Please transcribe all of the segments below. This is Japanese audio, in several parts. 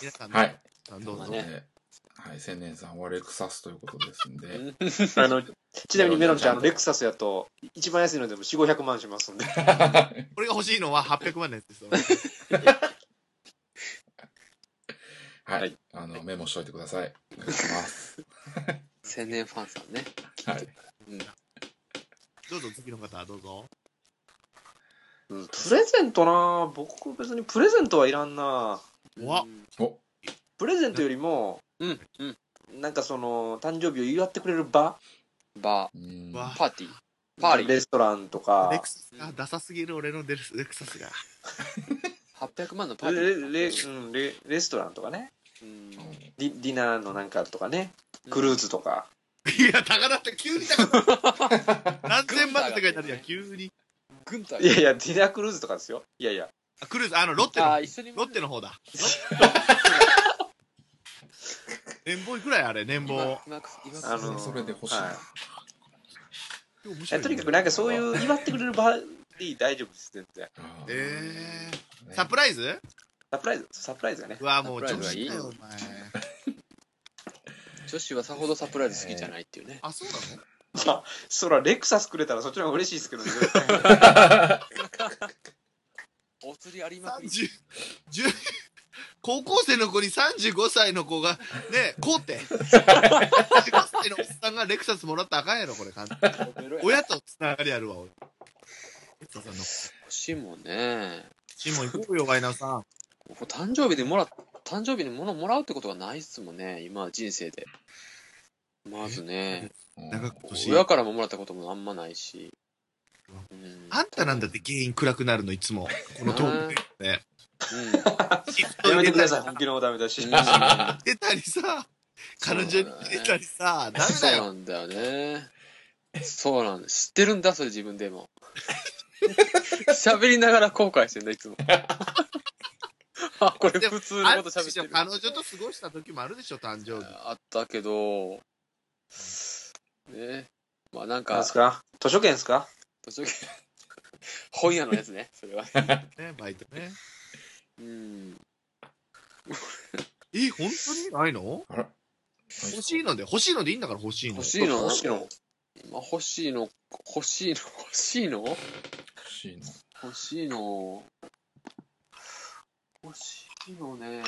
皆さん、はい。どうぞ。はい、千年さんはレクサスということですんで、あの、ちなみにメロンちゃん、あのレクサスやと、一番安いのでも4、500万しますんで。これが欲しいのは800万のやつですよ。はい、はいあの、メモしといてください。お願いします。千年ファンさんね。はい。うん。どうぞ、次の方、どうぞ。うんプレゼントな僕別にプレゼントはいらんなうわお、プレゼントよりも、うん。うん。なんかその、誕生日を祝ってくれる場？バうんパーティー。パーリー。レストランとかレク、サスがダサすぎる俺のレクレクサスが。800万のパーティー。レレうんレレストランとかねうん。ディディナーのなんかとかねクルーズとか、いや、高だって急に高だ 何千万って書いてあるやん、急に。軍隊いやいやディナークルーズとかですよいやいやあ、クルーズ、あの、ロッテのあ、ー、一緒に。ロッテの方だ。年俸いくらやあれ、年俸。今今あのそれで欲しい。な。はい。面白いね。とにかくなんかそういう祝ってくれる場で大丈夫です全然。あー。えー、ねサプライズ？サプライズ。サプライズがね。うわ、もう、サプライズ。がいい女子だよ、お前。女子はさほどサプライズ好きじゃないっていうね。あ、そうなの？ま あそらレクサスくれたらそっちの方が嬉しいですけどね お釣りありまくり。30 10高校生の子に35歳の子が、ね、こうって。35歳のおっさんがレクサスもらったらあかんやろ、これ。簡単に親とつながりあるわ、俺。レクサスさんの。欲しいもんね。シモン行こうよ、ワイナーさん。誕生日でもら、誕生日に物もらうってことがないっすもんね、今、人生で。まずね、親からももらったこともあんまないし。うんあんたなんだって原因暗くなるの、いつも。このトークで。ね。シフトやめてください本気のダメだしうん。入れたりさ、彼女に入れたりさ、ダメそうだよ。なんだよね。そうなんだ。知ってるんだ、それ自分でも。喋りながら後悔してんだ、いつも。あ、これ普通のこと喋ってる。彼女と過ごした時もあるでしょ、誕生日。あったけど、ね。まあなんかなんです、か？図書券ですか？図書券本屋のやつね、それは。ね、バイトね。うん。え、本当にないの？あら欲しいので、欲しいのでいいんだから欲しいの。欲しいの？欲しいの今欲しいの、欲しいの、欲しいの？欲しいの。欲しいの。欲しいのね。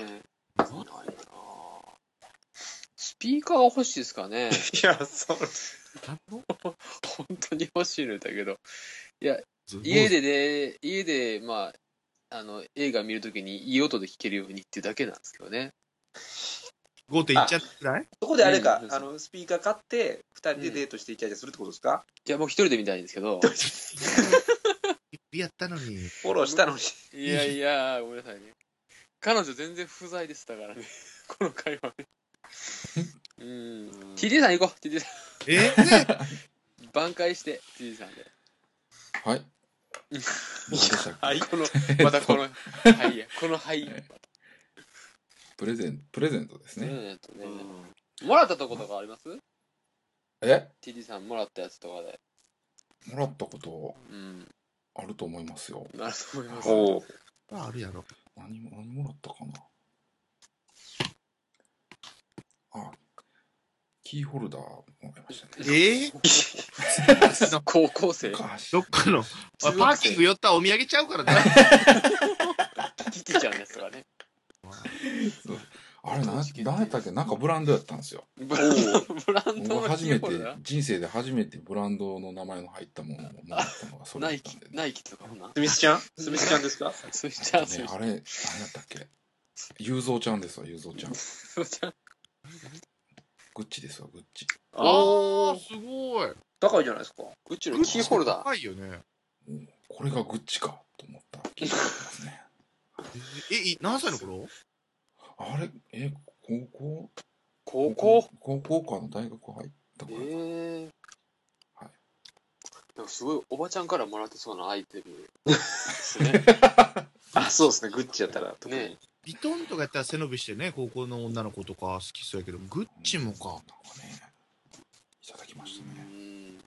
ないなスピーカーが欲しいですかね。いやそう本当に欲しいのだけど。家家でね、家で、まあ、あの、映画見るときにいい音で聴けるようにっていうだけなんですけどね。5.1っちゃってない？そこであれかうんあのスピーカー買って二人でデートしてイチャイチャするってことですか？いや、僕一人で見たいんですけど。やったのに。フォローしたのにいやいや、ごめんなさいね。彼女全然不在でしたからね。この会話ね。うん。TD さん行こう、TD さえ？ん。挽回して、TD さんで。はい。何でしたっけ？はいこの、またこの、はいや、このはい。プレゼント、プレゼントですね。ねえねもらったとことかあります？え ?TD さんもらったやつとかで。もらったことうん。あると思いますよ。なると思います。おおあるやろ。何も、何もらったかな？あ、キーホルダーもらいましたね。えー、高校生昔どっかの、パーキング寄ったらお土産ちゃうからね。キキちゃんのやつとかね。あれ何、何やったっけ？なんかブランドやったんですよ。ブランド、ブランドの僕初めてキーホルダー、人生で初めてブランドの名前の入ったものをもらったのがそれナイキだったんで、ね。ナイキとかもな。スミスちゃん？スミスちゃんですか？スイちゃん、ね、あれ、何やったっけ？ゆうぞうちゃんですわ、ゆうぞうちゃん。グッチですわ、グッチ。あー、すごい。高いじゃないですかうちのキーホルダー。高いよね。うんこれがグッチかと思った気がしますね。え、い何歳の頃？あれ、え、高校？高校？高校かの大学入ったえからか。えはいなんかすごいおばちゃんからもらってそうなアイテムですね。あそうですねグッチやったら特にねビトンとかやったら背伸びしてね、高校の女の子とか好きそうやけど、グッチもか。なんかね、いただきましたうね。ん。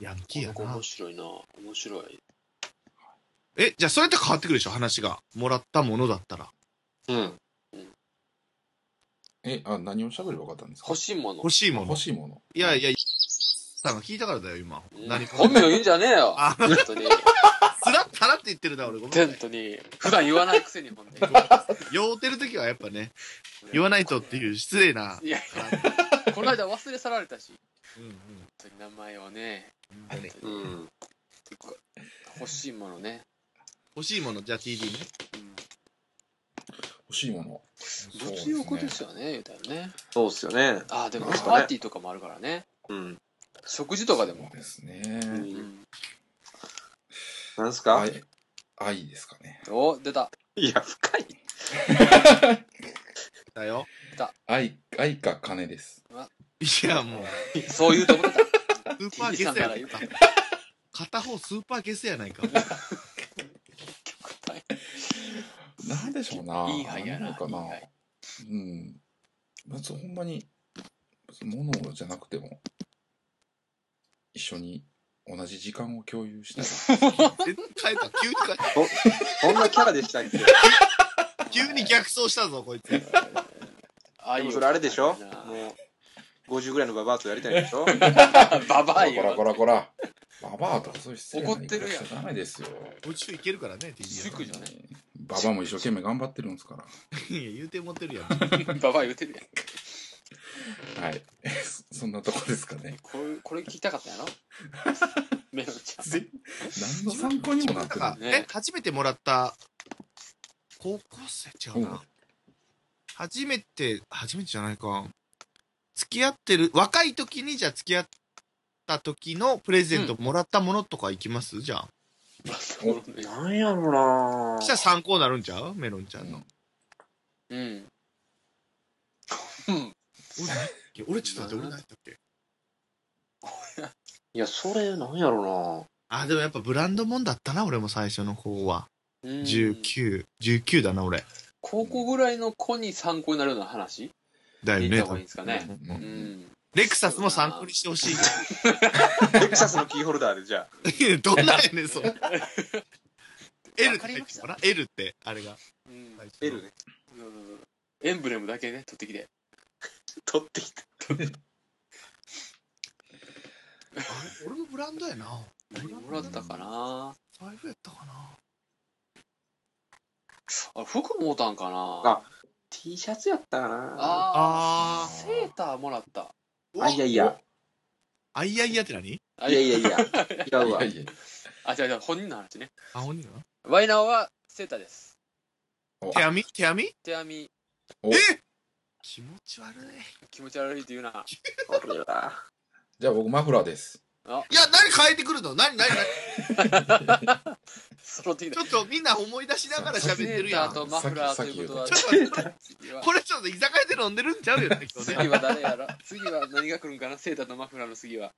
ヤンキーやな面。白いな。面白い。え、じゃあそれって変わってくるでしょ、話が。もらったものだったら。うん。え、あ、何を喋ればよかったんですか？欲しいもの欲。しいもの欲。しいもの。いやいや、さんが聞いたからだよ、今。うん何本名言うんじゃねえよ。あ本当に。スラッタラって言ってるな、俺。ごめんな本当に。普段言わないくせに、ほんで。酔うてる時はやっぱね、言わないとっていう失礼な。いやいや、この間忘れ去られたし、うんうん本当に名前をね、本当にうん。欲しいものね。欲しいもの、じゃあ TD ね。うん欲しいもの。物欲ですよね、言うたらね。そうっすよね。ああ、でもパーティーとかもあるからね。うん。食事とかでもそう。ですう。ね。うんん。なんすか？愛、愛ですかね。お、出た。いや、深い。だよ。愛、愛か金です。いや、もう、そう言うと思ってた。スーパーゲスやないか。片方スーパーゲスやないか。なんでしょうな。いい牌やな。んかな。いい牌うん。別にほんまに物じゃなくても、一緒に同じ時間を共有したい。た。急に変えた。こんなキャラでしたっけ？急に逆走したぞ、こいつ。でもああいう。それあれでしょ？なもう、50ぐらいのババアとやりたいでしょ？ババアよ。こらこらこら。ババアとかそういう失礼な怒ってるやん言い方しちゃダメですよ。宇宙いけるからね、じゃないババアも一生懸命頑張ってるんですから。いや、言うて持ってるやん。ババア言うてるやん。はい。そ そんなとこですかね。これ、これ聞きたかったやろ？メロンちゃん。ぜ何の参考にもなってなんか、る。ねえ、初めてもらった、高校生？違ううんな。初めて、初めてじゃないか。付き合ってる、若い時にじゃあ付き合った時のプレゼントもらったものとかいきます？じゃあ。なんやろなそしたら参考になるんちゃう？メロンちゃんの。うん。うん。俺、俺ちょっと待って、俺何やったっけ？いや、それ、なんやろあ、でもやっぱブランドもんだったな、俺も最初の方は。うん19、19だな、俺。高校ぐらいの子に参考になるような話？だよね言った方がいいんですかね。うんうん。レクサスも参考にしてほしい。な レクサスのキーホルダーで、じゃあ。い やどんなんやねん、それ。L ってわかりました入って ?L って、あれが。うん。L ね。うんエンブレムだけね、取ってきて。取ってきた。俺のブランドやな。何もらったかな財布やったかな。あ、服もうたんかなあ T シャツやったかなああー、セーターもらった。あ、いやいや。あいやいやって何？あいや いやいや。違うわあ、違う違う、本人の話ね。あ、本人がワイナーはセーターです。手編み？手編み？手編み、おえ？気持ち悪い。気持ち悪いって言うな。これは。じゃあ僕マフラーです。いや、何変えてくるの？何何何？ちょっとみんな思い出しながら喋ってるやん。とマフラーということは、これちょっと居酒屋で飲んでるんちゃうよね、今日ね。次は誰やろ？次は何が来るんかな？セーターとマフラーの次は。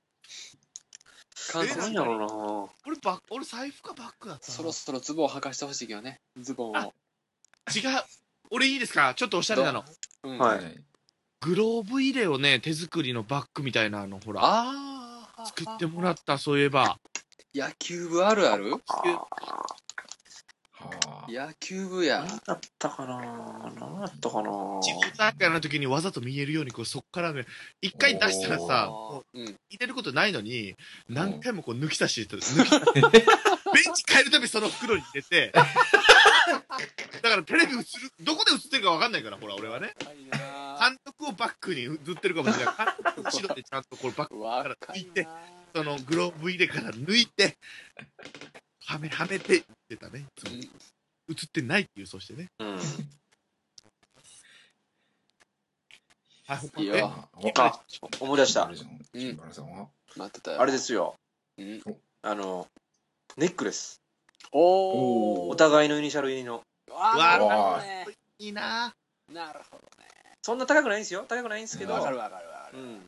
関えなんやろ俺バッ俺財布かバッグだったな。そろそろズボンを履かしてほしいけどね。ズボンを。違う。俺いいですか？ちょっとおしゃれなの。う？ん。はいい。グローブ入れをね、手作りのバッグみたいなの、ほら。ああ。作ってもらった、そういえば。野球部あるある？なはあ。野球部や。何だったかな？何だったかな？地方大会の時にわざと見えるように、こう、そっからね、一回出したらさ。入れることないのに、何回もこう抜き差し入れて、抜き ベンチ変えるたびその袋に入れて、だからテレビ映る、どこで映ってるかわかんないから、ほら、俺はね。監督をバックに映ってるかもしれない。監督の後ろでちゃんとこれバック、若いなそのグローブ入れから抜いて、はめ、はめて、ってたね。映ってないっていう、そしてね。うん。はい、他いいよえおあ、思い出したあ。れじゃんうん新原さんは？待ってたよ。あれですよ。うん。あの、ネックレス。おお互いのイニシャル入りの。わわなるほどね。いいななるほどね。そんな高くないんですよ。高くないんですけど。わかるわかるわかる。うん。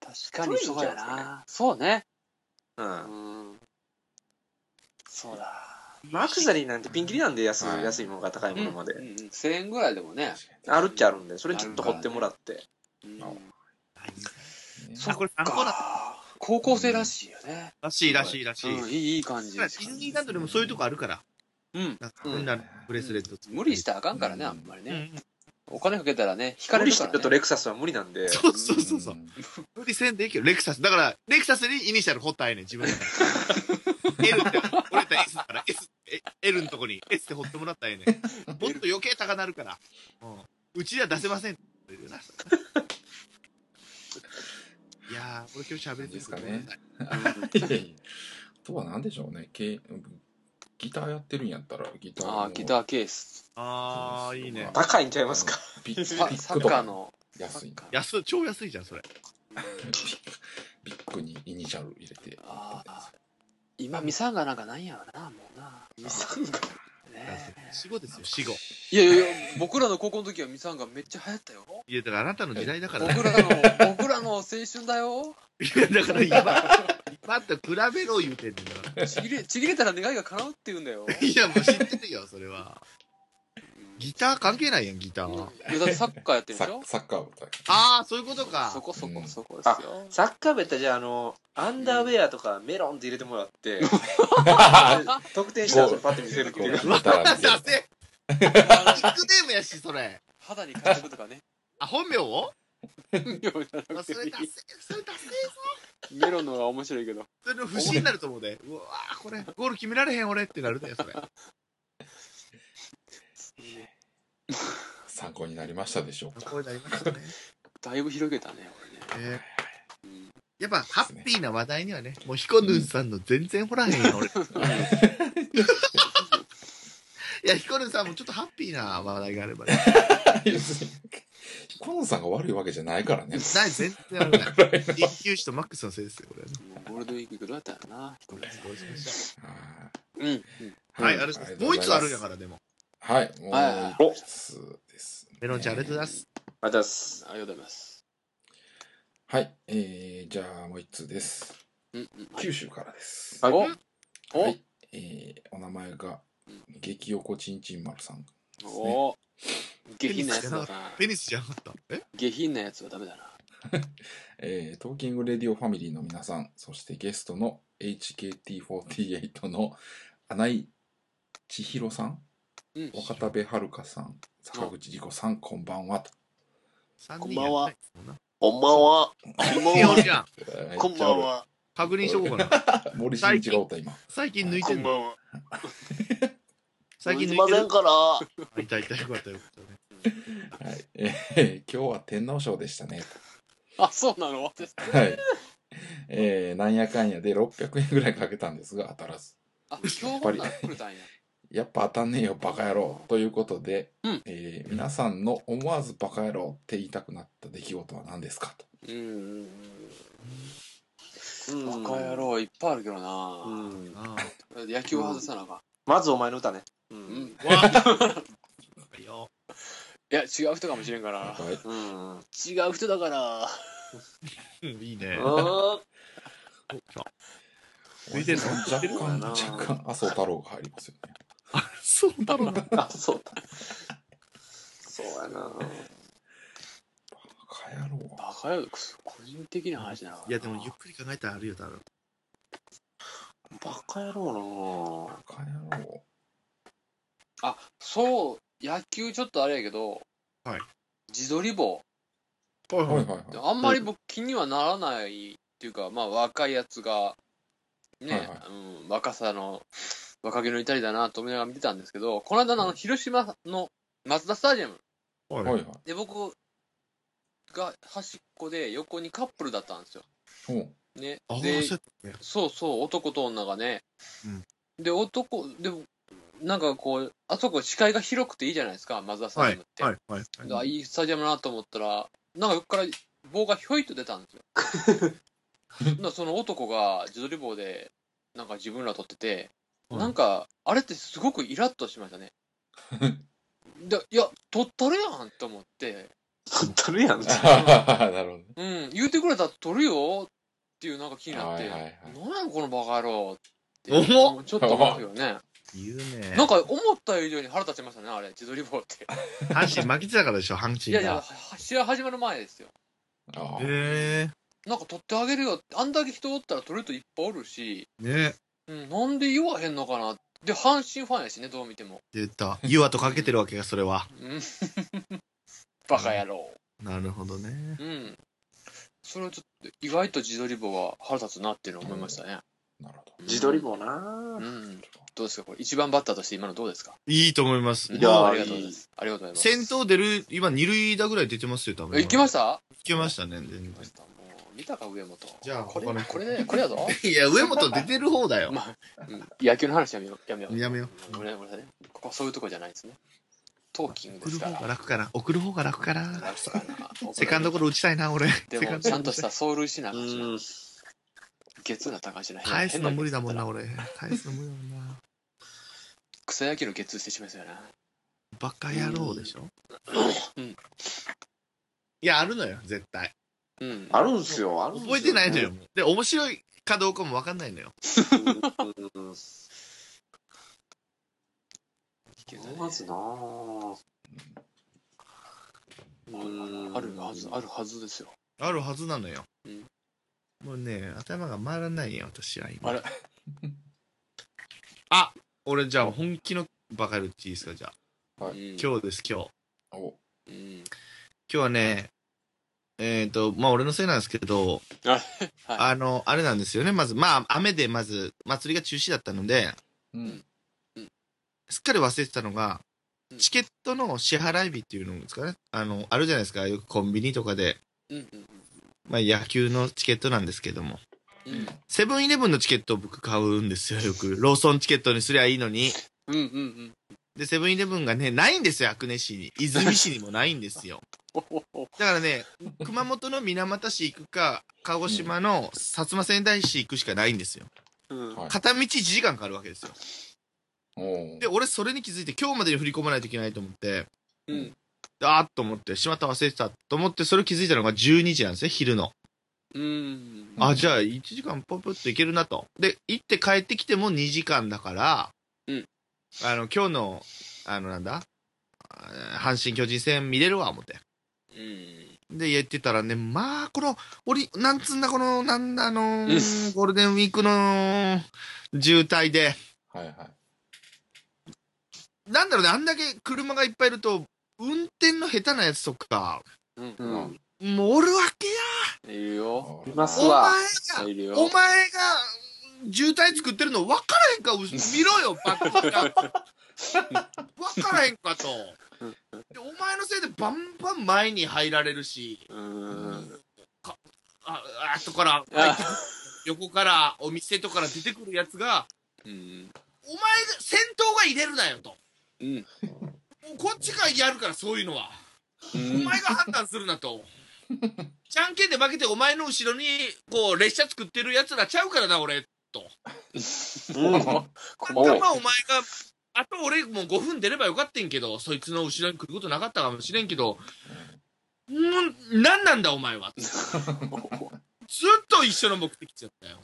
確かにそうやな。そうね。うん。うん。そうだ。まあ、アクセサリーなんてピンキリなんで安い、はい安いものが高いものまで。うんうん、1000円ぐらいでもね。あるっちゃあるんで、それちょっと掘ってもらって。うんああ、これ参考だ。高校生らしいよね。らしいらしいらしい。うん、いいいい感じ。ディズニーランドでもそういうとこあるから。うん。なんなブレスレット無理したらあかんからね、うんあんまりね。うんお金かけたらね、引か無理してれるからね。るとレクサスは無理なんで。そうそうそうそう。ん無理せんでいいけど、レクサス。だから、レクサスにイニシャル掘ったらええねん、自分で。L って、俺たら S だから、S、え L のとこに S って掘ってもらったらええねん。もっと余計高なるから。うん。うちでは出せません 俺今日喋りですかねい。いやいやあとは何でしょうねけギターやってるんやったらギターああ、ギターケース。あー、いいね。高いんちゃいますか？ピッササッピックとかカーの。安い安い、超安いじゃん、それ。ビッグにイニシャル入れてああ。今、ミサンガなんかないんやろな、もうな。ミサンガ。ね死後ですよ、死後。いやいやいや、僕らの高校の時はミサンガめっちゃ流行ったよ。いや、だからあなたの時代だからね。僕らの、僕らの青春だよ。いや、だから今、今と比べろ言うてんねんな。ちぎれ、ちぎれたら願いが叶うって言うんだよ。いや、もう知ってるよ、それは。ギター関係ないやん、ギター。いや、だってサッカーやってるでしょ？ササッカー部隊ああ、そういうことか。そこそこうんそこですよ。サッカー部やったらじゃあ、あの、アンダーウェアとかメロンって入れてもらって、特定したらそれパッて見せるっていう。こう見た出せニックネームやし、それ。肌に感じるとかね。あ、本名を あれ出せ、それ出せ。メロンの方が面白いけど。それの不審になると思うで。うわーこれ、ゴール決められへん俺ってなるで、それ。参考になりましたでしょうかこうなりましたね。だいぶ広げたね、俺ね。えーうんやっぱ、ハッピーな話題にはね、もうヒコヌンさんの全然ほらへんよ、俺。いや、ヒコヌンさんもちょっとハッピーな話題があればね。コノンさんが悪いわけじゃないからねない、全然あるない。一級士とマックスのせいですよ、これゴールデンウィークどうやったらな。どうしましあうん。うん。ーはい、あ。もう一つあるんやから、でも。はいもはう一つですねメロンちゃん、ありがとうございます。ありがとうございます。ありがとうございます。はいえー、じゃあもう一つです。九州からですはいおおはいえー、お名前が激横ちんちん丸さんですねお下品なやつだな。ペニスじゃなかった。え？下品なやつはダメだな。えートーキングレディオファミリーの皆さん、そしてゲストの HKT48 の穴井千尋さん、うん。若田部遥さん、坂口理子さん、こんばんはこんばんはこんばんは。こんばんは。こんばん。は。確認しとこうかな。森進一がおった今。最近抜いてんのこんばんは。最近すいません抜いていたいたよかったよかったね。はいえー 今日は天皇賞でしたね。あ、そうなの？はい。えーなんやかんやで600円ぐらいかけたんですが当たらず。あ、今日もな来るたんや。やっぱ当たんねえよバカ野郎ということで、うんえー皆さんの思わずバカ野郎って言いたくなった出来事は何ですかと。うん。うんバカ野。郎いっぱいあるけどうな。ん。あ野球は外さなあかん。まずお前の歌ね。ううんん。あ。わあ。いいよ。いや、違う人かもしれんから。はいうん。違う人だから。うんいいね。うん。おいてんの若干若干麻生太郎が入りますよね。そうだろうな。あ、そうだ。そうやな。バカ野郎。バカ野郎、個人的な話なのかないや、でもゆっくり考えたらあるよ、多分。バカ野郎バカ野郎。あ、そう、野球ちょっとあれやけど、はい。自撮り棒。はいはいはいはい。あんまり僕気にはならないっていうか、まあ若いやつが、ね、はいはいうん、若さの、若気の至りだなと思いながら見てたんですけど、この間のあの、広島の松田スタジアムはいはいはい。で僕が端っこで横にカップルだったんですよ。ほうねあ。あ、で、そう。そうそう、男と女がね。うんで、男、でも、なんかこう、あそこ視界が広くていいじゃないですか、マツダスタはいジアムって。はいはい。あいいスタジアムだなと思ったら、なんか横から棒がひょいっと出たんですよ。な らその男が自撮り棒で、なんか自分ら撮ってて、はいなんか、あれってすごくイラッとしましたね。でいや、撮ったるやんと思って、撮ってるやん。なるほどね。うん、言うてくれたら撮るよっていうなんか気になって、はいはいはいなんやこのバカ野郎って、ちょっと思うよね。言うね。なんか思った以上に腹立ちましたね、あれ、自撮り棒って。阪神負けてたからでしょ、阪神いやいや、試合始まる前ですよ。へなんか撮ってあげるよあんだけ人おったら撮る人いっぱいおるし、え。ねうん、なんで言わへんのかなっで、阪神ファンやしね、どう見ても。言った。ユアとかけてるわけが、それは。うん。バカ野郎。なるほどね。うん。それはちょっと、意外と自撮り棒は腹立つなっていうのを思いましたね。なるほど。自撮り棒なうん。どうですか？これ、一番バッターとして今のどうですか？いいと思います。いやーありがとうございます。ありがとうございます。先頭出る、今二塁打ぐらい出てますよ、多分。え行きましした？行きましたね、全然行きましたもう、見たか、上本。じゃあこれこれね、これやぞ。いや、上本出てる方だよ。まあ、うん野球の話やめよう。やめよう。やめよごめんなさいね。ここはそういうとこじゃないですね。トーキング送る方ですから。が楽かな。送る方が楽かな。楽かなセカンドゴロ打ちたいな、俺。でも、ちゃんとした走塁しなあうかんしな。ん。ゲツな高橋な返すの無理だもんな、変俺。返すの無理だもんな。草野球のゲッツーしてしまいそうやな。バカ野郎でしょ？うん。いや、あるのよ、絶対。うん。あるんすよ、あるんすよ。覚えてないのよ。で、面白いかどうかもわかんないのよ。うん。けどねまずなぁ。うん。あるはず、あるはずですよ。あるはずなのよ。うんもうね、頭が回らないよ、私は今。あれ あ俺じゃあ本気のバカ言っていいですか、じゃあ。うん今日です、今日。おうん。今日はね、えっ、と、まあ俺のせいなんですけど、あはい。あの、あれなんですよね、まず、まあ雨でまず祭りが中止だったので、うん。すっかり忘れてたのがうん、チケットの支払い日っていうのですかね。あの、あるじゃないですか、よくコンビニとかで、うんうんまあ野球のチケットなんですけども。セブンイレブンのチケットを僕買うんですよ、よく。ローソンチケットにすりゃいいのに。うんうんうん。で、セブンイレブンがね、ないんですよ、阿久根市に。泉市にもないんですよ。だからね、熊本の水俣市行くか、鹿児島の薩摩仙台市行くしかないんですよ。うんはい片道1時間かかるわけですよ。おで、俺それに気づいて今日までに振り込まないといけないと思って、うん。あーっと思って、しまった忘れてたと思って、それ気づいたのが12時なんですね、昼の。うん。あ、じゃあ1時間ポンポンといけるなと。で、行って帰ってきても2時間だから、うんあの、今日の、あの、なんだあ阪神巨人戦見れるわ、思って。うん。で、言ってたらね、まあ、この、俺、なんつうんだ、この、なんだ、あのーうんゴールデンウィークの渋滞で、はいはい。なんだろうね、あんだけ車がいっぱいいると、運転の下手なやつとか、うん。もうおるわけや。いるよ。いますお前わ。が、いるよ。お前が、渋滞作ってるの分からへんか、う見ろよ、バカが。分からへんかと。でお前のせいでバンバン前に入られるし、うん。あ、あとから、あ横から、お店とから出てくるやつが、うん。お前が、先頭が入れるなよと。うん。こっちがやるから、そういうのは。お前が判断するなと。じゃんけんで負けてお前の後ろに、こう、列車作ってる奴らちゃうからな、俺。うん。たまお前が、あと俺もう5分出ればよかったんけど、そいつの後ろに来ることなかったかもしれんけど、ん何なんだお前は。ずっと一緒の目的地だったよ。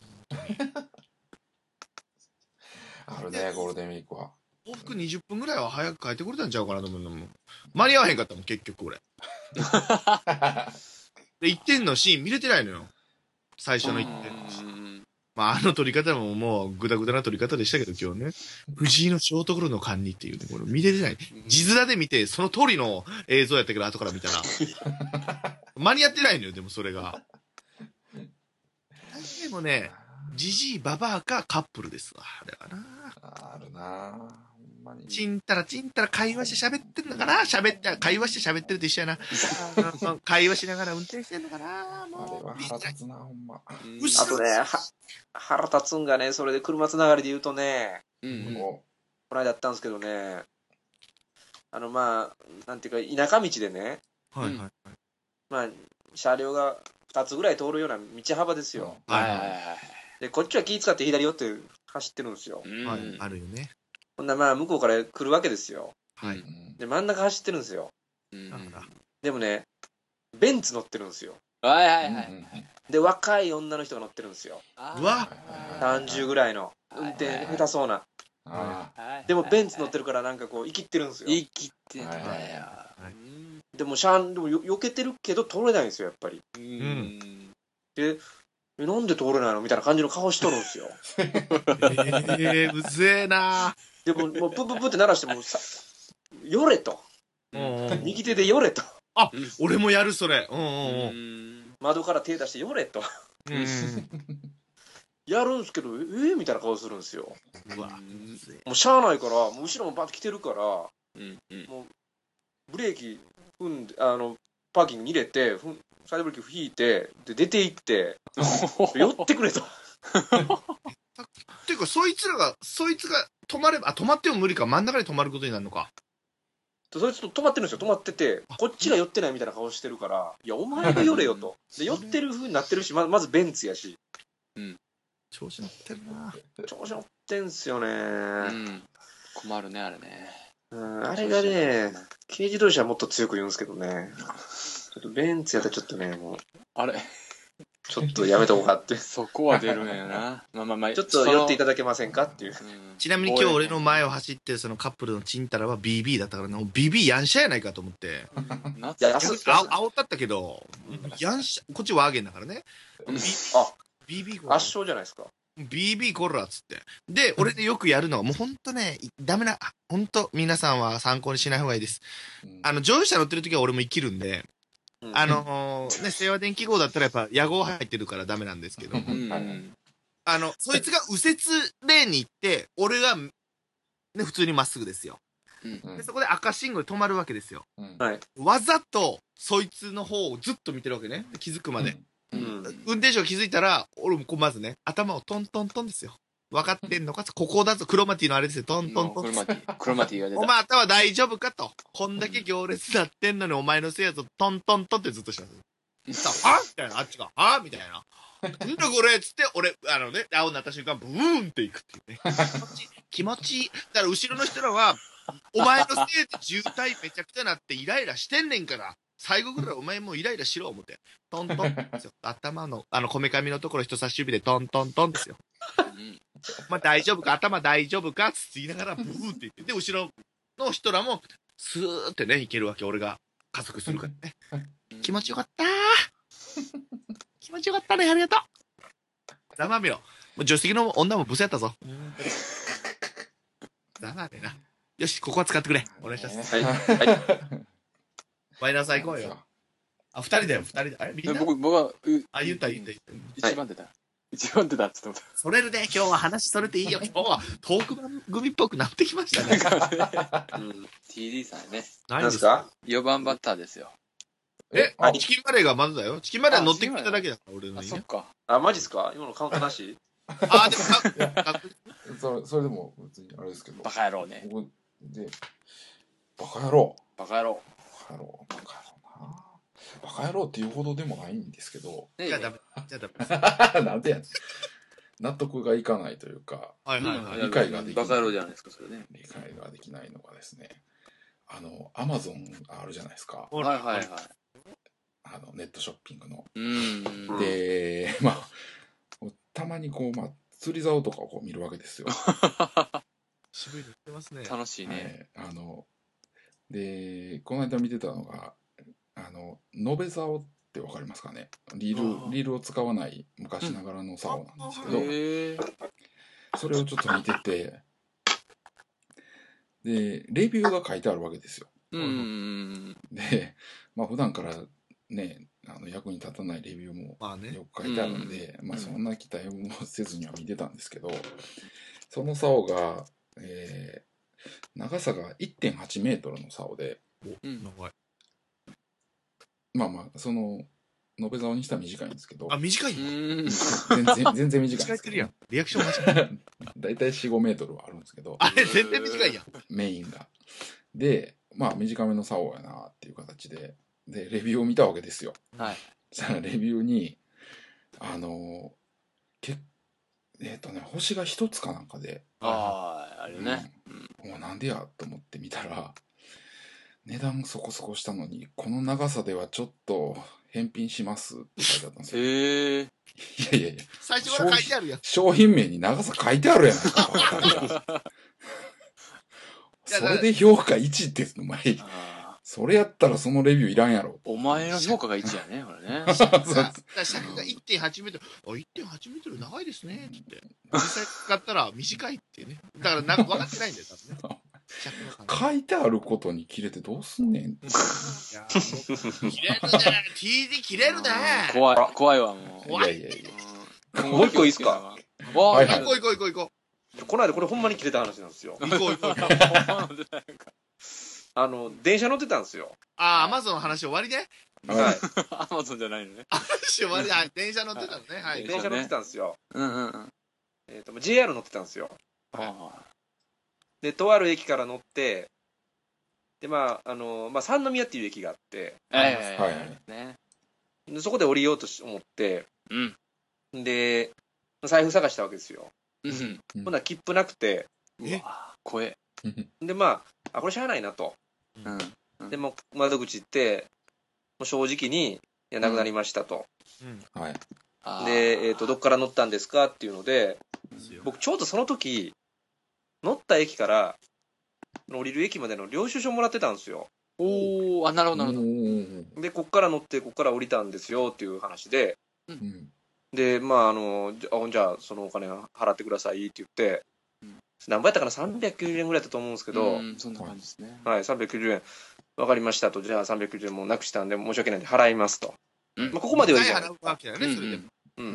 あるね、ゴールデンウィークは。往復20分ぐらいは早く帰ってくれたんちゃうかなと思うのも。間に合わへんかったもん、結局俺。で、1点のシーン見れてないのよ。最初の1点まあ、あの撮り方ももう、ぐだぐだな撮り方でしたけど、今日ね。藤井のショートゴロの間にっていうね、これ見れてない。字面で見て、その通りの映像やったけど、後から見たら。間に合ってないのよ、でもそれが。大体もね、ジジイ、ババアかカップルですわ、あれはな。あるなほんまに。ちんたらちんたら会話して喋ってんのかな？喋って、会話して喋ってると一緒やな。うん会話しながら運転してんのかな？あれもう。は腹立つな、ほんま。あとね、は腹立つんがね、それで車つながりで言うとね、うんおこの間やったんですけどね、あの、まあ、なんていうか、田舎道でね、はいはいまあ、車両が2つぐらい通るような道幅ですよ。はい。はいははいいはいで、こっちは気使って左寄って走ってるんですよ。うんはい。あるよね。ほんならまあ、向こうから来るわけですよ。はい。うんで、真ん中走ってるんですよ。うんだからでもね、ベンツ乗ってるんですよ。はいはいはいうんで、若い女の人が乗ってるんですよ。うわ30ぐらいの。運転下手そうな。あでも、ベンツ乗ってるからなんかこう、生きってるんですよ。生きてんだよはいうんでも、シャン、でもよ避けてるけど通れないんですよ、やっぱり。うんで、え、なんで通れないの？みたいな感じの顔しとるんですよ。えー、うぜえなでも、もうプンプンプンって鳴らしてもさ、寄れと。右手で寄れと。俺もやる、それ。うんううんうん。ん。窓から手出して寄れと。やるんすけど、えー、みたいな顔するんですよ。うわ、もうしゃあないから、もう後ろもバッて来てるから、うん。うん。ブレーキ踏んで、あの、パーキングに入れて、ふんサイドブレーキ引いて、で、出て行って、寄ってくれと。ていうか、そいつらが、そいつが止まれば、あ、止まっても無理か、真ん中で止まることになるのか。そいつと止まってるんですよ、止まってて、こっちが寄ってないみたいな顔してるから、いや、お前が寄れよと。で、寄ってる風になってるし、ままずベンツやし、調子乗ってるな調子乗ってんすよね。うん。困るね、あれね。うん、あれがね、軽自動車はもっと強く言うんですけどね、ちょっとベンツやったらちょっとね、もう、あれ？ちょっとやめとこうかって。そこは出るんやな。まあまあまあ、ちょっと寄っていただだけませんかっていう。ちなみに今日俺の前を走ってるそのカップルのチンタラは BB だったからな、もう BB やんしゃやないかと思って。夏いあ煽ったったけど、やんしゃ、こっちワーゲンだからね。うん BB コラ圧勝じゃないですか。BB コラっつって。で、俺でよくやるのが、もうほんとね、ダメな、ほんと皆さんは参考にしない方がいいです。あの、乗用車乗ってる時は俺も生きるんで、うんあのーね、清和電気号だったらやっぱ野号入ってるからダメなんですけど。あの、そいつが右折レーンに行って、俺が、ね、普通にまっすぐですよ。うんで、そこで赤信号で止まるわけですよ。うんはい。わざと、そいつの方をずっと見てるわけね。気づくまで。ううんん。運転手が気づいたら、俺もこうまずね、頭をトントントンですよ。分かってんのか？ここだぞ、クロマティのあれですよ、トントントン。クロマティ、クロマティが出た。お前頭大丈夫かと。こんだけ行列なってんのにお前のせいやぞ、トントントンってずっとしてます。さあ、は？みたいな、あっちが、は？みたいな。なんだこれ？っつって、俺、あのね、青になった瞬間、ブーンっていくっていうね。気持ちいい、気持ちいい。だから後ろの人らは、お前のせいで渋滞めちゃくちゃなってイライラしてんねんから、最後ぐらいお前もうイライラしろ思って。トントンですよ。頭の、あの、こめかみのところ人差し指でトントントンですよ。うんお前大丈夫か頭大丈夫かつって言いながら、ブーって言って。で、後ろの人らも、スーってね、いけるわけ、俺が加速するからね。気持ちよかったー。気持ちよかったね、ありがとう。ざまみろ。もう助手席の女もブスやったぞ。ざまめな。よし、ここは使ってくれ。お願いします。はい。はい。マイナーさん行こうよ。あ、二人だよ、二人だ。あれみんな？僕、僕は、うあ、言った、言った、言った。一番出た。一番出たって言ってそれるね、今日は話それていいよ。今日はトーク番組っぽくなってきましたね。うん。TD さんね。何ですか？4番バッターですよ。え、あチキンマレーがまずだよ。チキンマレーは乗ってきただけだから、俺のあ。そっか。あ、マジっすか？今のカウントなし？あ、でもか、か それそれでも別にあれですけどバカ野郎ね。僕でバカ野郎バカ野郎。バカ野郎バカ野郎なバカ野郎っていうほどでもないんですけどねじゃあダメ。じゃあダメ。なんでや納得がいかないというかはいはいはい。理解ができないバカ野郎じゃないですか、それね。理解ができないのがですねあのアマゾンあるじゃないですかはいはいはいはい。あのネットショッピングのうん。で まあたまにこうまあ釣り竿とかをこう見るわけですよ渋いの言ってますね。楽しいね。はい、あのでこの間見てたのがあの延べ竿ってわかりますかね？リールリールを使わない昔ながらの竿なんですけど。それをちょっと見ててでレビューが書いてあるわけですようん。でまあ普段からねあの役に立たないレビューもまあね。よく書いてあるんで、まあうんそんな期待もせずには見てたんですけど、その竿が、えー長さが1.8メートルの竿で、うん。まあまあ、その、延べ竿にしたら短いんですけど、あ、短いうん。全然、全然短いん短いってるやん。リアクション間違えだいたい4、5メートルはあるんですけど、あれ、全然短いやん。メインが。で、まあ短めの竿やなっていう形で、で、レビューを見たわけですよ。はい。そしたらレビューに、あの、けえっ、とね、星が一つかなんかで、ああ、あれね。うん、もうなんでやと思って見たら値段そこそこしたのにこの長さではちょっと返品しますって書いてあったんですよいへえ。やいやいや最初から書いてあるやん。商品名に長さ書いてあるやないか それで評価1ってお前あそれやったらそのレビューいらんやろ。お前の評価が1やね、これね。さだから尺が1.8メートル、あ、1.8メートル長いですね、って言って。実際使ったら短いっていうね。だからなんか分かってないんだよ、多分ね。書いてあることに切れてどうすんねん。切れるね !TD 切れるね怖い、怖いわ、もう。怖いいやいやいや。うんもう一個いいっすか？わはい行こう行こう行こう行ここの間これほんまに切れた話なんですよ。う。行こう行こう。あの、電車乗ってたんですよ。あー、アマゾンの話終わりね。はい。アマゾンじゃないのね。話終わりあ、電車乗ってたのね。はい。電車乗ってたんですよ。うんうんうん。えっと、JR 乗ってたんですよ。はで、とある駅から乗って、で、まあ、あの、まあ、三宮っていう駅があって、いはいはい。はいはいね。でそこで降りようとし思って、うん。で、財布探したわけですよ。うん。うんほんなら切符なくて、え？うわ怖え。で、まあ、あ、これしゃあないなと。うん。で、もう窓口行って、もう正直に、いや、なくなりましたと。はい。あーで、えっ、と、どっから乗ったんですかっていうので、僕ちょうどその時、乗った駅から、降りる駅までの領収書もらってたんですよ。おー、あ、なるほど、なるほど。うんで、こっから乗って、こっから降りたんですよっていう話で、うんで、まあ、あの、じゃあ、じゃあそのお金払ってくださいって言って、うん何倍やったかな ?390 円ぐらいだったと思うんですけど、うん、そんな感じですね。はい、390円。わかりましたと、じゃあ390円もうなくしたんで、申し訳ないんで払いますと。うんまあ、ここまではいいじゃない払うわけだよね、それでも。う。うんんう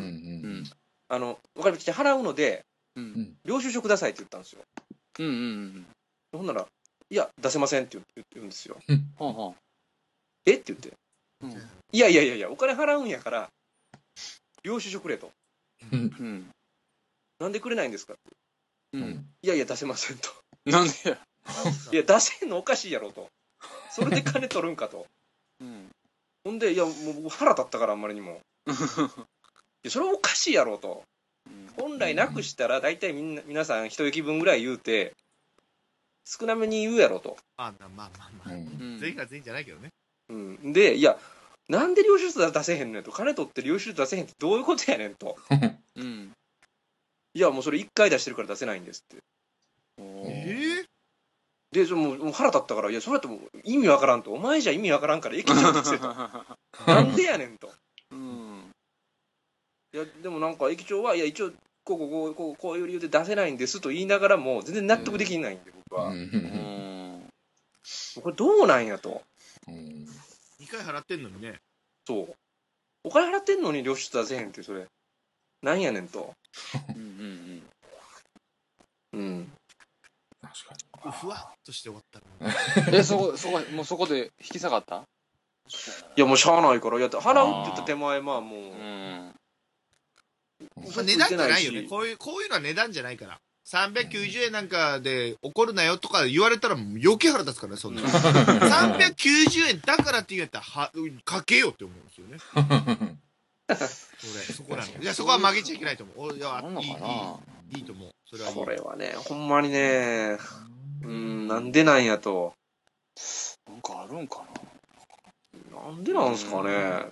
ん。あの、わかりました。払うので、うん。領収書くださいって言ったんですよ。うん。うん。ほんなら、いや、出せませんって言うんですよ。え？って言って。う。うん。いやいやいやいや、お金払うんやから、領収書くれと。うん。なんでくれないんですかう。うんんいやいや、出せませんと。なんでや？いや、出せんのおかしいやろと。それで金取るんかと。うん。ほんで、いや、もう僕腹立ったから、あんまりにも。いや、それおかしいやろと。本来なくしたら、大体みんな、皆さん一息分ぐらい言うて、少なめに言うやろと。まあまあまあまあ。うんうん。全員が全員じゃないけどね。うん。で、いや、なんで領収書出せへんねんと。金取って領収書出せへんってどういうことやねんと。うん。いや、もうそれ一回出してるから出せないんですって。おえーえで、そのもう腹立ったから、いや、それってもう意味わからんと。お前じゃ意味わからんから駅長出せと。なんでやねんと。うん。いや、でもなんか駅長は、いや、一応、こうこうこうこうこういう理由で出せないんですと言いながらも、全然納得できないんで、僕は。うんうん。これどうなんやと。うん2回払ってんのにね。そう。お金払ってんのに領収書出せへんって、それ。なんやねんと。うん。うん。確かふわっとして終わった。え、そこ、そこ、もうそこで引き下がった？いや、もうしゃあないから、いや、払うって言った手前、まあもう。うん。まあ値段じゃないよね。こういう、こういうのは値段じゃないから。390円なんかで怒るなよとか言われたら余計腹立つからね、そんなの。390円だからって言うんやったら、は、かけようって思うんですよね。それ、そこなの。いや、そこは曲げちゃいけないと思う。おいや、なんのかいいないいいいと思う。それはいい。これはね、ほんまにね、うん、なんでなんやと。なんかあるんかなんでなんすかね。な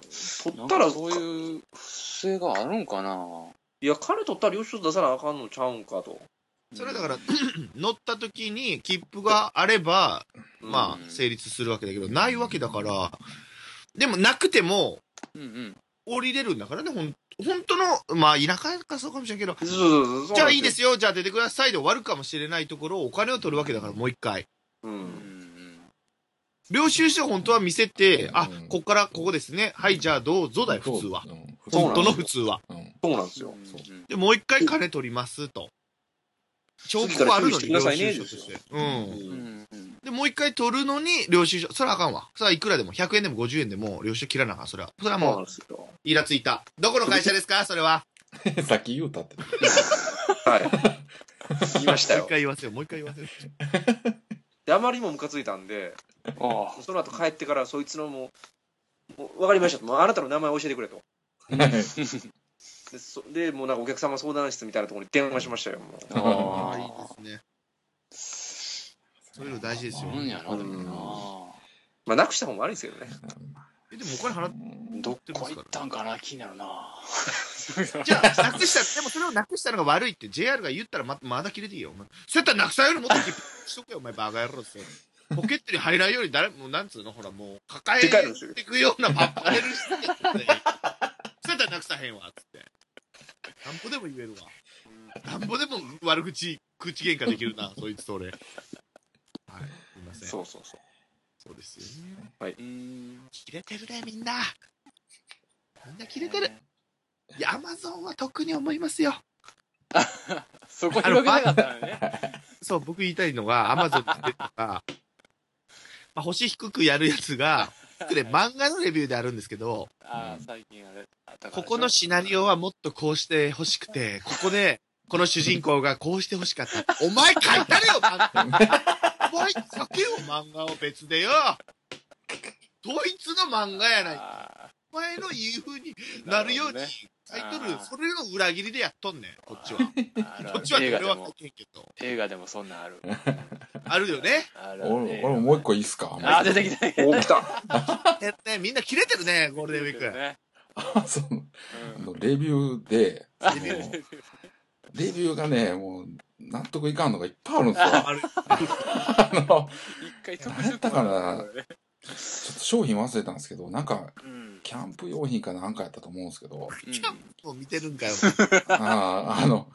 取ったら、そういう不正があるんかないや、金取ったら領収書出さなあかんのちゃうんかと。それはだから、乗った時に切符があれば、まうんあ、成立するわけだけど、ないわけだから、でもなくても、うんうん。降りれるんだからね、ほん、本当の、まあ、田舎かそうかもしれんけど。じゃあいいですよ、じゃあ出てくださいで終わるかもしれないところをお金を取るわけだから、もう一回。う。うんん領収書本当は見せて、あうん、こっからここですね。はい、じゃあどうぞだよ、普通は。本当の普通は。うんそうなんですよ。うんで、もう一回金取りますと。証拠があるのに、領収書として。う。うんで、もう一回取るのに、領収書。それはあかんわ。それはいくらでも、100円でも50円でも、領収書切らなあかん。それは。それはもう。イラついた。どこの会社ですか？それは。さっき言うたって。はい。言いましたよもう一。回言わせよう。もう一回言わせよう。で、あまりにもムカついたんで、あその後帰ってから、そいつのもう、もう分かりましたと。もうあなたの名前教えてくれと。で、そでもうなんかお客様相談室みたいなところに電話しましたよ。もうあ。ああ、いいあですね。そういうの大事ですよ。なんやな、でもな。まあ、なくした方も悪いですけどね。え、でもお金払っどっこ行ったんかな、気になるな。じゃあ、なくした、でもそれをなくしたのが悪いって JR が言ったらままだ切れていいよ。お前そうやったらなくさんよりもっと切符しとけよ、お前バカ野郎って。ポケットに入らんように誰も、なんつうの？ほらもう、抱えていくようなパッパネルしてそうやったらなくさへんわ、つって。なんぼでも言えるわ。なんぼでも悪口、口喧嘩できるな、そいつと俺。はい。すみません。そうそうそう。そうですよね。うん。切れてるね、みんな。みんな切れてる。いや、アマゾンは特に思いますよ。そこ広げなかったのね。そう、僕言いたいのが、アマゾンでとか、まあ、星低くやるやつが、で漫画のレビューであるんですけど、最近あれ。ここのシナリオはもっとこうして欲しくて、ここで、この主人公がこうして欲しかった。お前書いたれよ、漫画。お前書けよ、漫画を別でよ。ドイツの漫画やない。あお前の言う風になるようになる書いとるあー。それの裏切りでやっとんねん、こっちは。ーあるあるこっちは俺は書映画でも、けんけど。映画でもそんなんある。あるよね。ある俺、俺もう一個いいっすか？あー、出てきた。お、来た。えね、みんな切れてるね、ゴールデンウィーク。ね。あそうレビューで、レビューがね、もう、納得いかんのがいっぱいあるんですよ。あの、一回特殊だからちょっと商品忘れたんですけど、なんか、うん。キャンプ用品かなんかやったと思うんですけど、もう見てるんかよ。あーあの、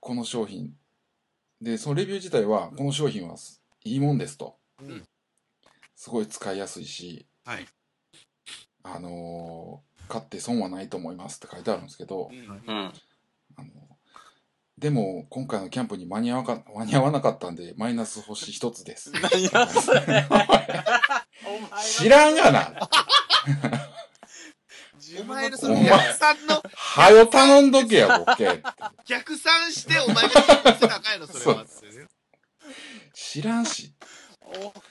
この商品。で、そのレビュー自体は、この商品はいいもんですと。うんすごい使いやすいし、はい。あのー買って損はないと思いますって書いてあるんですけどう、ん。でも、今回のキャンプに間に合わか間に合わなかったんで、マイナス星一つです。何やそれ。お前の知らんがなお前のそお前の逆算の、はよ頼んどけや、ボケ。逆算してお前が信じてなあかんやろ、それは。知らんし、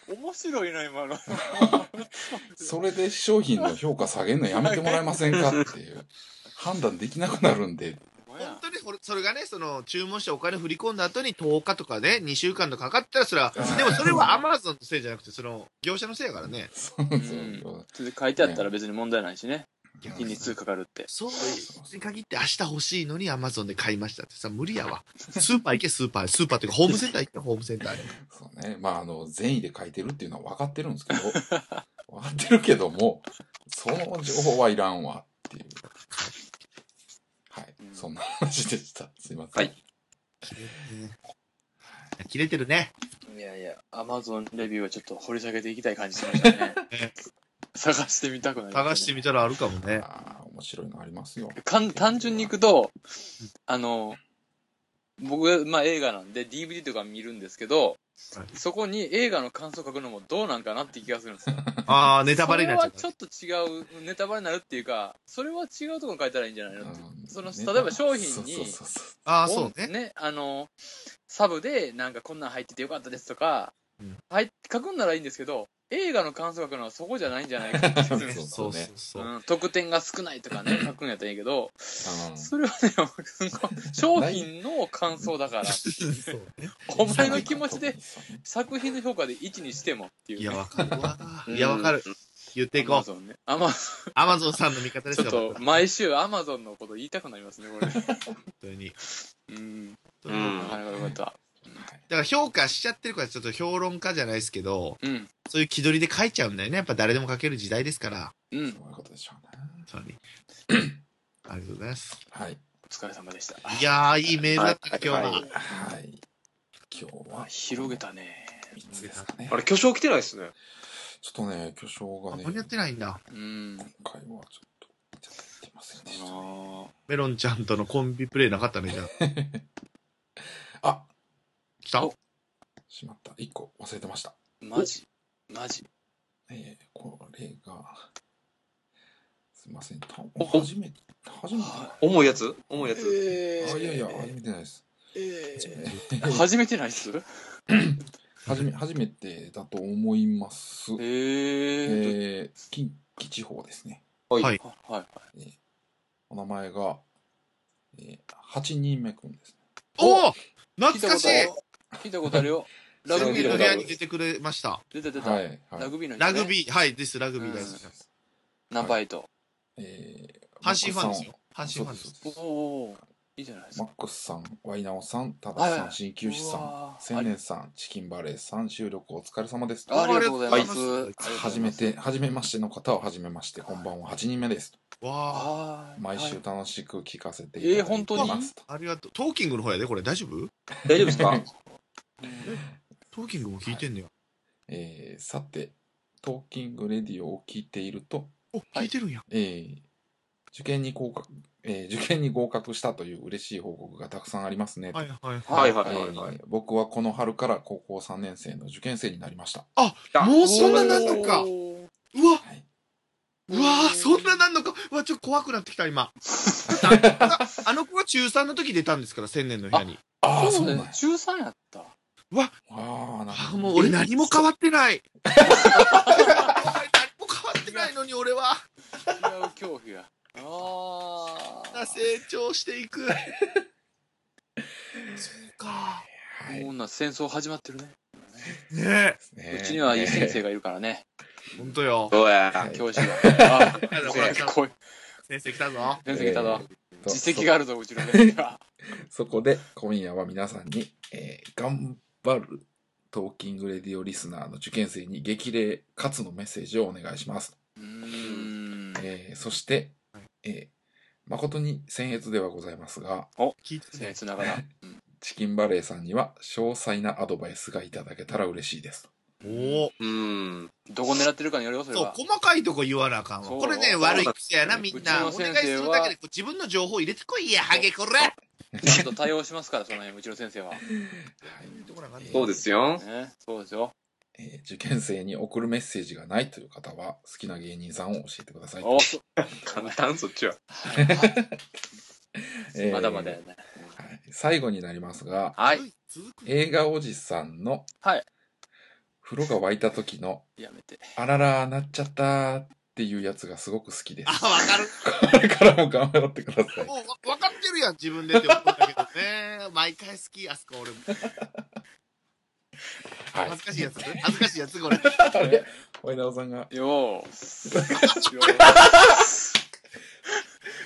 お、面白いな、今の。それで商品の評価下げるのやめてもらえませんかっていう。判断できなくなるんで、本当にこれそれがね、その、注文してお金振り込んだ後に10日とかね、2週間とかかかったら、それは、でもそれはアマゾンのせいじゃなくて、その、業者のせいやからね。そうそうそれで書いてあったら別に問題ないしね。日に数かかるって。そういうに限って明日欲しいのにアマゾンで買いましたってさ、無理やわ。スーパー行け、スーパー。スーパーっていうか、ホームセンター行け、ホームセンターに。そうね。まあ、あの、善意で書いてるっていうのは分かってるんですけど、分かってるけども、その情報はいらんわっていう。はい。そんな話でした。すいません。はい切れてるね。いやいや、アマゾンレビューはちょっと掘り下げていきたい感じしましたね。探してみたくなりね探してみたらあるかもね。ああ、面白いのありますよ。かん単純に行くと、あの、僕、まあ映画なんで DVD とか見るんですけど、はいそこに映画の感想書くのもどうなんかなって気がするんですよ。ああ、ネタバレになっちゃうそれはちょっと違う、ネタバレになるっていうか、それは違うところに書いたらいいんじゃないのって。うんそのね例えば商品にああ、そうね。あの、サブでなんかこんなん入っててよかったですとか、うん入っ書くんならいいんですけど、映画の感想書くのはそこじゃないんじゃないかって そうそうねそうそう。うん、得点が少ないとかね、書くんやったらいいけど、うんそれはね、商品の感想だから。お前の気持ちで作品の評価で1にしてもっていう、いや、わかるわう。んいや、わかる。言っていこう。アマゾンね。アマアマゾンさんの味方ですよ。ちょっと本毎週アマゾンのこと言いたくなりますね、これ。当に。うん。うんよかった。だから評価しちゃってるから、ちょっと評論家じゃないですけど、うん。そういう気取りで書いちゃうんだよね。やっぱ誰でも書ける時代ですから。うん。そういうことでしょうね。ありがとうございます。はい。お疲れ様でした。いやー、いいメールだったね、今日は。はいはい。今日は広げたね。3つですかね。あれ、巨匠来てないっすね。ちょっとね、巨匠がね、間に合ってないんだ。うん。今回はちょっといただいてませんでしたね。あメロンちゃんとのコンビプレイなかったね、じゃあ。あ、来た？おしまった。1個忘れてました。ーマジ？マジ？えー、これが、すいません。初めて、初めて？重いやつ？重いやつ？えあ、いやいや、初めてないです。ええー初めてないっす？初め、初めてだと思います。えー。えー、近畿地方ですね。はいはい。はいはい。お名前が、えー、8人目くんですね。おお懐かしい聞いたことあるよ。ララグビーの部屋に出てくれました。出た出た。はい、はい。ラグビーのー。ラグビー、はい、です、ラグビー大好きです。ナンバーエイト。えー、阪神ファンですよ。阪神ファンです。ですおお。いいじゃないですか。マックスさん、ワイナオさん、タはいはいダさん、鍼灸師さん、千年さん、チキンバレーさん、収録お疲れ様です。あありがとうございます。はいありがとうございますはじめて、はじめましての方ははじめまして、こんばんは、8人目です。わあ。はい毎週はい楽しく聞かせていただいてえー本当に？います。ありがとう。トーキングの方やで、これ大丈夫？大丈夫ですか？トーキングも聞いてんねや。えーさて、トーキングレディオを聞いていると、お、聞いてるんや。えー受験に合格、えー受験に合格したという嬉しい報告がたくさんありますね。はいはいはいはいえー僕はこの春から高校3年生の受験生になりました。あ、もうそんななんのか。うわ、はい、うわーそんななんのか。うわ、ちょっと怖くなってきた、今。あ あの子が中3の時出たんですから、千年の部屋に。ああ、そそううなんや。ね中3やった。わ、ああ。もう俺何も変わってない。何も変わってないのに俺は。違う恐怖や。ああ。成長していく。そうか。はい。こんな戦争始まってるね。ねえ。ねうちにはいい先生がいるからね。ほんとよ。そうや。はい教師が。あほら来たこい先生来たぞ。先生来たぞ。えーと実績があるぞ、うちの先生は。そこで今夜は皆さんに、えー頑張るトーキングレディオリスナーの受験生に激励かつのメッセージをお願いします。うーん。えーそして、えー誠に僭越ではございますが、聞いて僭ね。越ながら。う んチキンバレーさんには詳細なアドバイスがいただけたら嬉しいです。おお。うん。どこ狙ってるかによるよ、それそうは、。細かいとこ言わなあかんわ。これね、悪い癖やな、みんな。お願いするだけでこう自分の情報入れてこいや、ハゲこれ。ちゃんと対応しますから、その辺、うちの先生は。そうですよ。ね、そうですよ。えー受験生に送るメッセージがないという方は好きな芸人さんを教えてください。おそ簡単、そっちは。えーまだまだやね。はい最後になりますが、はい。映画おじさんのはい風呂が沸いた時のやめて。あららなっちゃったっていうやつがすごく好きです。あ、わかる。これからも頑張ってください。もうわるやん、自分でって思うんだけどね。毎回好き、あそこ俺も。はい恥ずかしいやつ？恥ずかしいやつ？これ。あれ？小稲尾さんが。よーす。よ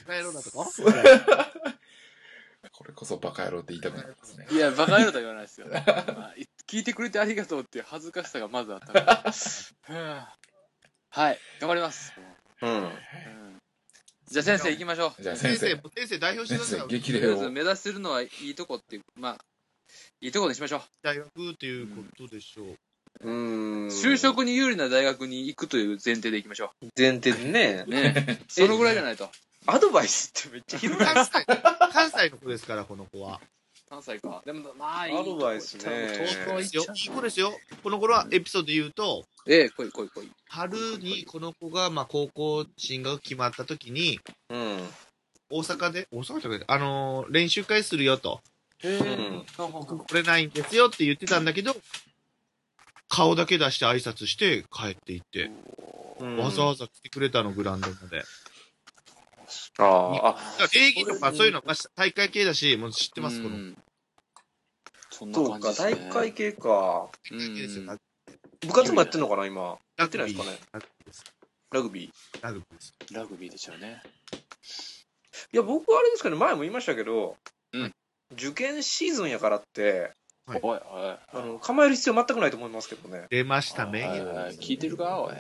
帰ろうなとこ？これこそバカ野郎って言いたくなりますね。ーいや、バカ野郎とは言わないですよ。まあ聞いてくれてありがとうっていう恥ずかしさがまずあったから。は あはい、頑張ります。うん。うんじゃあ先生行きましょう。じゃあ先生、先生代表してください。激励を。目指してるのはいいとこっていう、まあ、いいとこにしましょう。大学っていうことでしょう。うん。就職に有利な大学に行くという前提でいきましょ前提でねう。。ね。そのぐらいじゃないと。アドバイスってめっちゃ広い。関西、関西の子ですから、この子は。関西か。でも、まあ、いいアドバイスねそうですよ。いい子ですよ。この頃はエピソードで言うと、ええ、来い来い来い。春にこの子が、まあ、高校進学決まった時に、うん。大阪で、大阪じゃないあのー練習会するよと。へうんこれないんですよって言ってたんだけど、顔だけ出して挨拶して帰っていって、うんわざわざ来てくれたの、グラウンドまで。ああ、あ、だから礼儀とかそういうのが大会系だし、もう知ってます、この。うんそんなそうか、感じですね。大会系か。う大会系ですよん。部活もやってんのかな、今。やラってないですかね。ラグビー。ラグビー。です。ラグビーでしょうね。や、僕はあれですかね、前も言いましたけど、うん受験シーズンやからって、はい。あの、構える必要全くないと思いますけどね。出ました、名はい言。はい聞いてるかおい。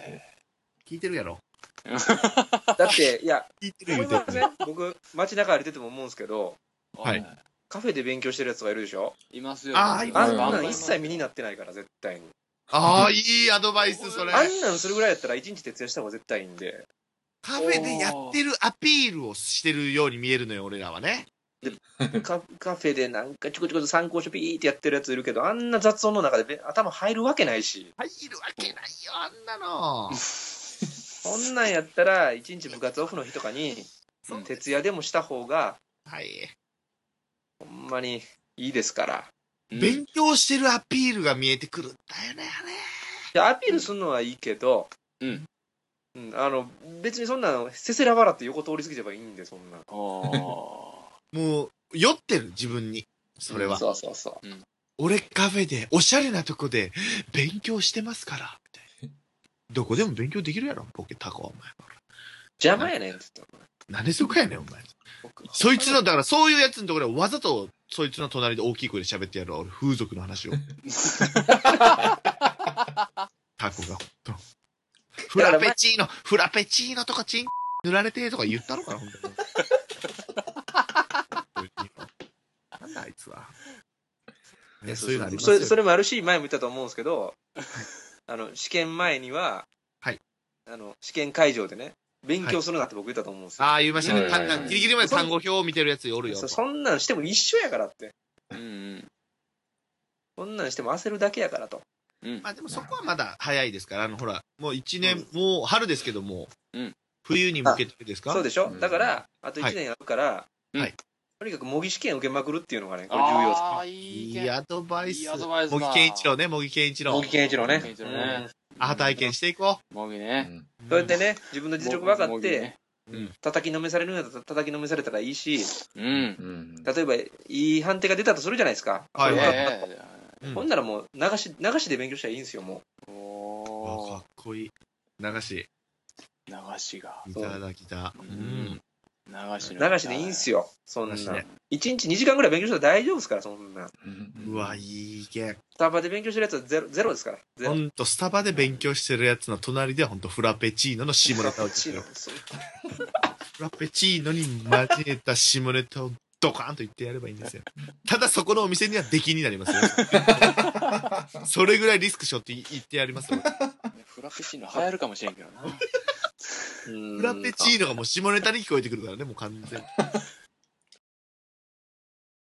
聞いてるやろ。だって、いや、聞いません僕、街中歩いてても思うんですけど、はいカフェで勉強してるやつがいるでしょ？いますよ。あーいますあんなんうん一切身になってないから、絶対に。ああ、いいアドバイス、それ。あんなんするぐらいやったら一日徹夜した方が絶対いいんで。カフェでやってるアピールをしてるように見えるのよ、俺らはね。カカフェでなんかちょこちょこと参考書ピーってやってるやついるけど、あんな雑音の中でべ頭入るわけないし。入るわけないよ、あんなの。そんなんやったら、一日部活オフの日とかに、徹夜でもした方が、はい。ほんまにいいですから。うん勉強してるアピールが見えてくるんだよね、あれ。でアピールするのはいいけど、うん。うん、あの、別にそんなの、せせら笑って横通り過ぎればいいんで、そんな。あーもう、酔ってる、自分に。それは。そうそうそう。俺カフェで、おしゃれなとこで、勉強してますから。どこでも勉強できるやろ、ボケタコは、お前。邪魔やねんって言ったなんでそこやねん、お前。そいつの、だからそういうやつのところでわざと、そいつの隣で大きい声で喋ってやるわ、俺、風俗の話を。タコが、ほんと。フラペチーノ、フラペチーノとかチン、塗られてとか言ったのかな、ほんとに。なんだあいつは。ね、そういうのありますよそれそれもあるし、前も言ったと思うんですけど、あの、試験前には、はいあの、試験会場でね、勉強するなって僕言ったと思うんですよ。ああ、言いましたね。はいはいはい単ギリギリまで単語表を見てるやつおるよ。そそんなんしても一緒やからって。うんうん。そんなんしても焦るだけやからと。うん。まあでもそこはまだ早いですから、あの、ほら、もう一年、もう春ですけども、うん冬に向けてですか？そうでしょ、うんだから、あと1年やるから、はいとにかく模擬試験受けまくるっていうのがね、これ重要です。ああ、いいいいアドバイス。いいアドバイスだ茂木健一郎ね、茂木健一郎模擬。健一郎ね。模擬健一郎ねアハ体験していこうもぎね。そうやってね、自分の実力分かって、叩きのめされるんだったら叩きのめされたらいいし、うん。うん例えば、いい判定が出たとするじゃないですか。はいほんならもう、流し、流しで勉強したらいいんですよ、もえあおかっこいい。流し。流しが。いただきた。ううんん。流し流しでいいんすよ、そんな。流しね1日2時間ぐらい勉強したら大丈夫ですから、そんな。うわ、いい意見。スタバで勉強してるやつはゼロゼロですから。ほんと、スタバで勉強してるやつの隣ではほんとフラペチーノの下ネタを言ってる。そうフラペチーノに交えた下ネタを ドカーンと言ってやればいいんですよ。ただそこのお店には出禁になりますよ。それぐらいリスクしょって言ってやりますよ。フラペチーノ流行るかもしれんけどな。うんフラペチーノがもう下ネタに聞こえてくるからね、もう完全に。